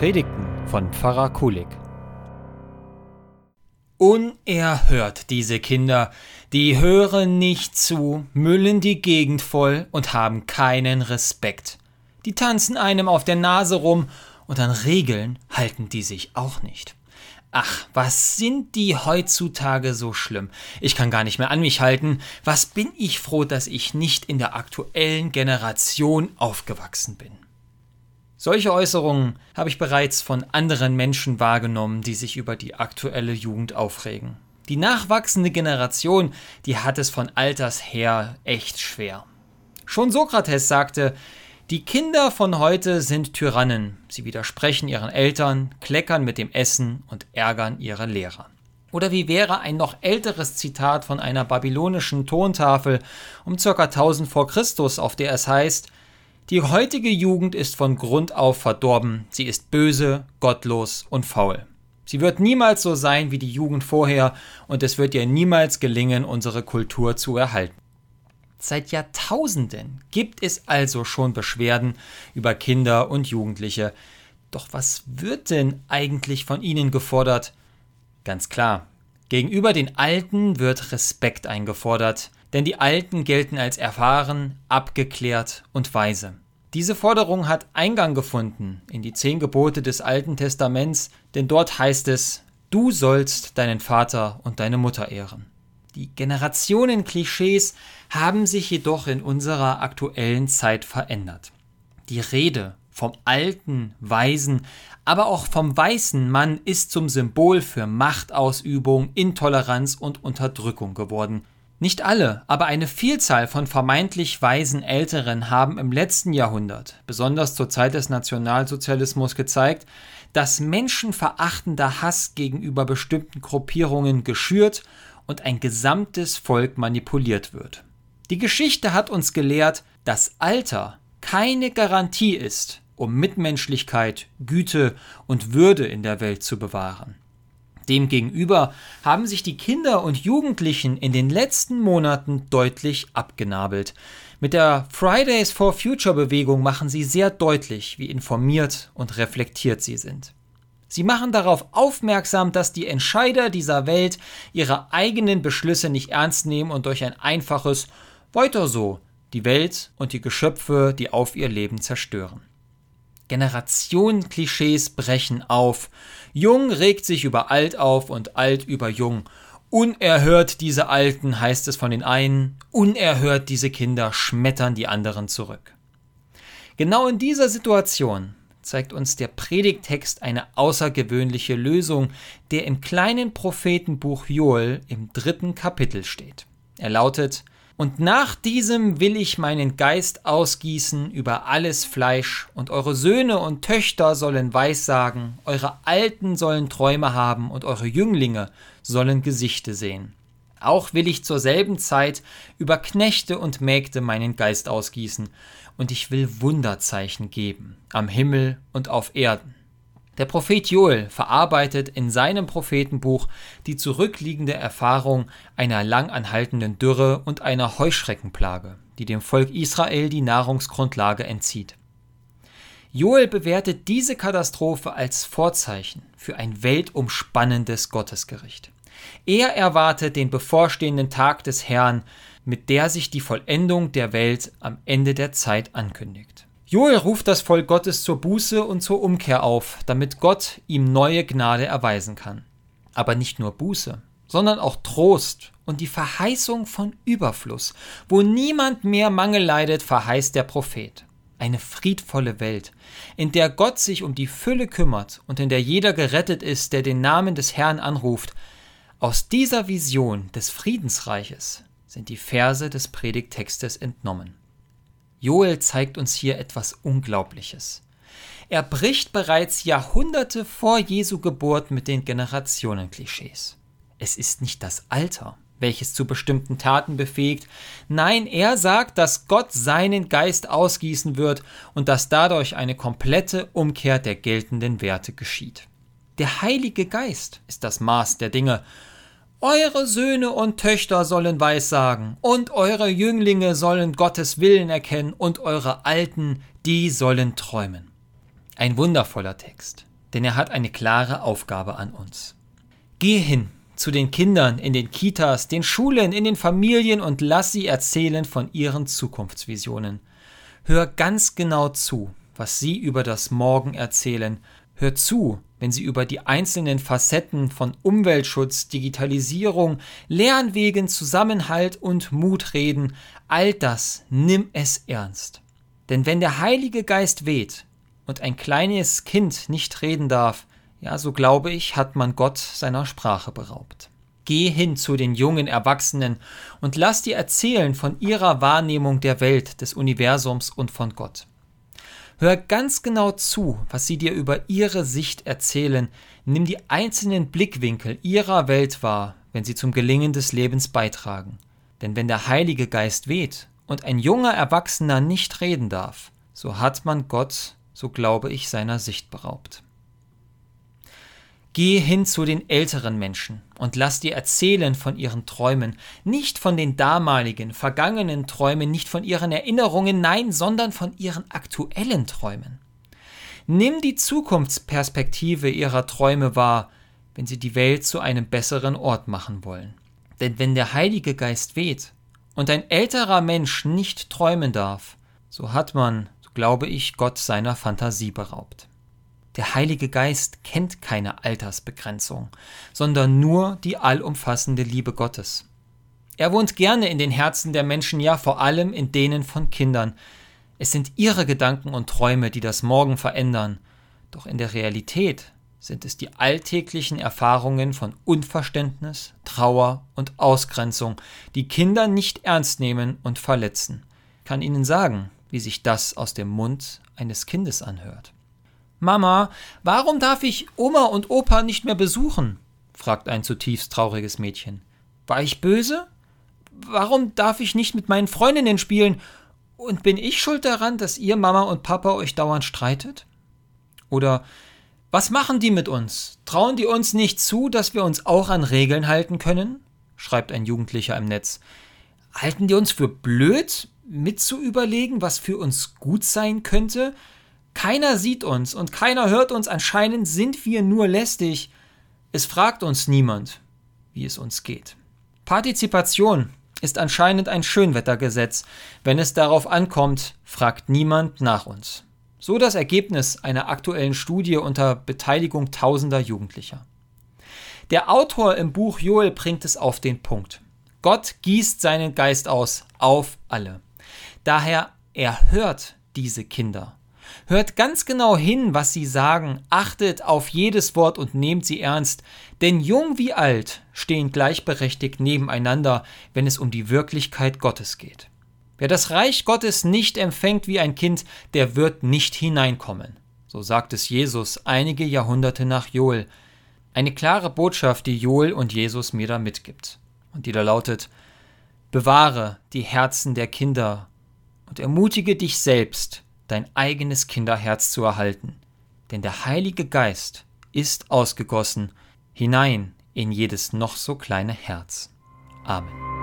Predigten von Pfarrer Kulik. Unerhört diese Kinder, die hören nicht zu, müllen die Gegend voll und haben keinen Respekt. Die tanzen einem auf der Nase rum und an Regeln halten die sich auch nicht. Ach, was sind die heutzutage so schlimm? Ich kann gar nicht mehr an mich halten. Was bin ich froh, dass ich nicht in der aktuellen Generation aufgewachsen bin. Solche Äußerungen habe ich bereits von anderen Menschen wahrgenommen, die sich über die aktuelle Jugend aufregen. Die nachwachsende Generation, die hat es von Alters her echt schwer. Schon Sokrates sagte, die Kinder von heute sind Tyrannen. Sie widersprechen ihren Eltern, kleckern mit dem Essen und ärgern ihre Lehrer. Oder wie wäre ein noch älteres Zitat von einer babylonischen Tontafel um ca. 1000 vor Christus, auf der es heißt, die heutige Jugend ist von Grund auf verdorben, sie ist böse, gottlos und faul. Sie wird niemals so sein wie die Jugend vorher und es wird ihr niemals gelingen, unsere Kultur zu erhalten. Seit Jahrtausenden gibt es also schon Beschwerden über Kinder und Jugendliche. Doch was wird denn eigentlich von ihnen gefordert? Ganz klar, gegenüber den Alten wird Respekt eingefordert, denn die Alten gelten als erfahren, abgeklärt und weise. Diese Forderung hat Eingang gefunden in die zehn Gebote des Alten Testaments, denn dort heißt es, du sollst deinen Vater und deine Mutter ehren. Die Generationenklischees haben sich jedoch in unserer aktuellen Zeit verändert. Die Rede vom alten, weisen, aber auch vom weißen Mann ist zum Symbol für Machtausübung, Intoleranz und Unterdrückung geworden. Nicht alle, aber eine Vielzahl von vermeintlich weisen Älteren haben im letzten Jahrhundert, besonders zur Zeit des Nationalsozialismus, gezeigt, dass menschenverachtender Hass gegenüber bestimmten Gruppierungen geschürt und ein gesamtes Volk manipuliert wird. Die Geschichte hat uns gelehrt, dass Alter keine Garantie ist, um Mitmenschlichkeit, Güte und Würde in der Welt zu bewahren. Demgegenüber haben sich die Kinder und Jugendlichen in den letzten Monaten deutlich abgenabelt. Mit der Fridays for Future Bewegung machen sie sehr deutlich, wie informiert und reflektiert sie sind. Sie machen darauf aufmerksam, dass die Entscheider dieser Welt ihre eigenen Beschlüsse nicht ernst nehmen und durch ein einfaches Weiter so die Welt und die Geschöpfe, die auf ihr Leben zerstören. Generationenklischees brechen auf. Jung regt sich über alt auf und alt über jung. Unerhört diese Alten heißt es von den einen, unerhört diese Kinder schmettern die anderen zurück. Genau in dieser Situation zeigt uns der Predigtext eine außergewöhnliche Lösung, der im kleinen Prophetenbuch Joel im dritten Kapitel steht. Er lautet, und nach diesem will ich meinen Geist ausgießen über alles Fleisch, und eure Söhne und Töchter sollen Weissagen, eure Alten sollen Träume haben, und eure Jünglinge sollen Gesichte sehen. Auch will ich zur selben Zeit über Knechte und Mägde meinen Geist ausgießen, und ich will Wunderzeichen geben am Himmel und auf Erden. Der Prophet Joel verarbeitet in seinem Prophetenbuch die zurückliegende Erfahrung einer lang anhaltenden Dürre und einer Heuschreckenplage, die dem Volk Israel die Nahrungsgrundlage entzieht. Joel bewertet diese Katastrophe als Vorzeichen für ein weltumspannendes Gottesgericht. Er erwartet den bevorstehenden Tag des Herrn, mit der sich die Vollendung der Welt am Ende der Zeit ankündigt. Joel ruft das Volk Gottes zur Buße und zur Umkehr auf, damit Gott ihm neue Gnade erweisen kann. Aber nicht nur Buße, sondern auch Trost und die Verheißung von Überfluss. Wo niemand mehr Mangel leidet, verheißt der Prophet. Eine friedvolle Welt, in der Gott sich um die Fülle kümmert und in der jeder gerettet ist, der den Namen des Herrn anruft. Aus dieser Vision des Friedensreiches sind die Verse des Predigtextes entnommen. Joel zeigt uns hier etwas Unglaubliches. Er bricht bereits Jahrhunderte vor Jesu Geburt mit den Generationenklischees. Es ist nicht das Alter, welches zu bestimmten Taten befähigt. Nein, er sagt, dass Gott seinen Geist ausgießen wird und dass dadurch eine komplette Umkehr der geltenden Werte geschieht. Der Heilige Geist ist das Maß der Dinge eure Söhne und Töchter sollen Weissagen, und eure Jünglinge sollen Gottes Willen erkennen, und eure Alten, die sollen träumen. Ein wundervoller Text. denn er hat eine klare Aufgabe an uns. Geh hin zu den Kindern in den Kitas, den Schulen, in den Familien und lass sie erzählen von ihren Zukunftsvisionen. Hör ganz genau zu, was sie über das Morgen erzählen. Hör zu, wenn sie über die einzelnen Facetten von Umweltschutz, Digitalisierung, Lernwegen, Zusammenhalt und Mut reden. All das nimm es ernst. Denn wenn der Heilige Geist weht und ein kleines Kind nicht reden darf, ja, so glaube ich, hat man Gott seiner Sprache beraubt. Geh hin zu den jungen Erwachsenen und lass dir erzählen von ihrer Wahrnehmung der Welt, des Universums und von Gott. Hör ganz genau zu, was sie dir über ihre Sicht erzählen, nimm die einzelnen Blickwinkel ihrer Welt wahr, wenn sie zum Gelingen des Lebens beitragen. Denn wenn der Heilige Geist weht und ein junger Erwachsener nicht reden darf, so hat man Gott, so glaube ich, seiner Sicht beraubt. Geh hin zu den älteren Menschen und lass dir erzählen von ihren Träumen, nicht von den damaligen, vergangenen Träumen, nicht von ihren Erinnerungen, nein, sondern von ihren aktuellen Träumen. Nimm die Zukunftsperspektive ihrer Träume wahr, wenn sie die Welt zu einem besseren Ort machen wollen. Denn wenn der Heilige Geist weht und ein älterer Mensch nicht träumen darf, so hat man, so glaube ich, Gott seiner Fantasie beraubt. Der Heilige Geist kennt keine Altersbegrenzung, sondern nur die allumfassende Liebe Gottes. Er wohnt gerne in den Herzen der Menschen, ja vor allem in denen von Kindern. Es sind ihre Gedanken und Träume, die das Morgen verändern, doch in der Realität sind es die alltäglichen Erfahrungen von Unverständnis, Trauer und Ausgrenzung, die Kinder nicht ernst nehmen und verletzen. Ich kann Ihnen sagen, wie sich das aus dem Mund eines Kindes anhört. Mama, warum darf ich Oma und Opa nicht mehr besuchen? fragt ein zutiefst trauriges Mädchen. War ich böse? Warum darf ich nicht mit meinen Freundinnen spielen? Und bin ich schuld daran, dass ihr Mama und Papa euch dauernd streitet? Oder was machen die mit uns? Trauen die uns nicht zu, dass wir uns auch an Regeln halten können? schreibt ein Jugendlicher im Netz. Halten die uns für blöd, mitzuüberlegen, was für uns gut sein könnte? Keiner sieht uns und keiner hört uns, anscheinend sind wir nur lästig. Es fragt uns niemand, wie es uns geht. Partizipation ist anscheinend ein Schönwettergesetz. Wenn es darauf ankommt, fragt niemand nach uns. So das Ergebnis einer aktuellen Studie unter Beteiligung tausender Jugendlicher. Der Autor im Buch Joel bringt es auf den Punkt. Gott gießt seinen Geist aus auf alle. Daher erhört diese Kinder Hört ganz genau hin, was sie sagen, achtet auf jedes Wort und nehmt sie ernst, denn jung wie alt stehen gleichberechtigt nebeneinander, wenn es um die Wirklichkeit Gottes geht. Wer das Reich Gottes nicht empfängt wie ein Kind, der wird nicht hineinkommen. So sagt es Jesus einige Jahrhunderte nach Joel. Eine klare Botschaft, die Joel und Jesus mir da mitgibt. Und die da lautet, bewahre die Herzen der Kinder und ermutige dich selbst, dein eigenes Kinderherz zu erhalten. Denn der Heilige Geist ist ausgegossen hinein in jedes noch so kleine Herz. Amen.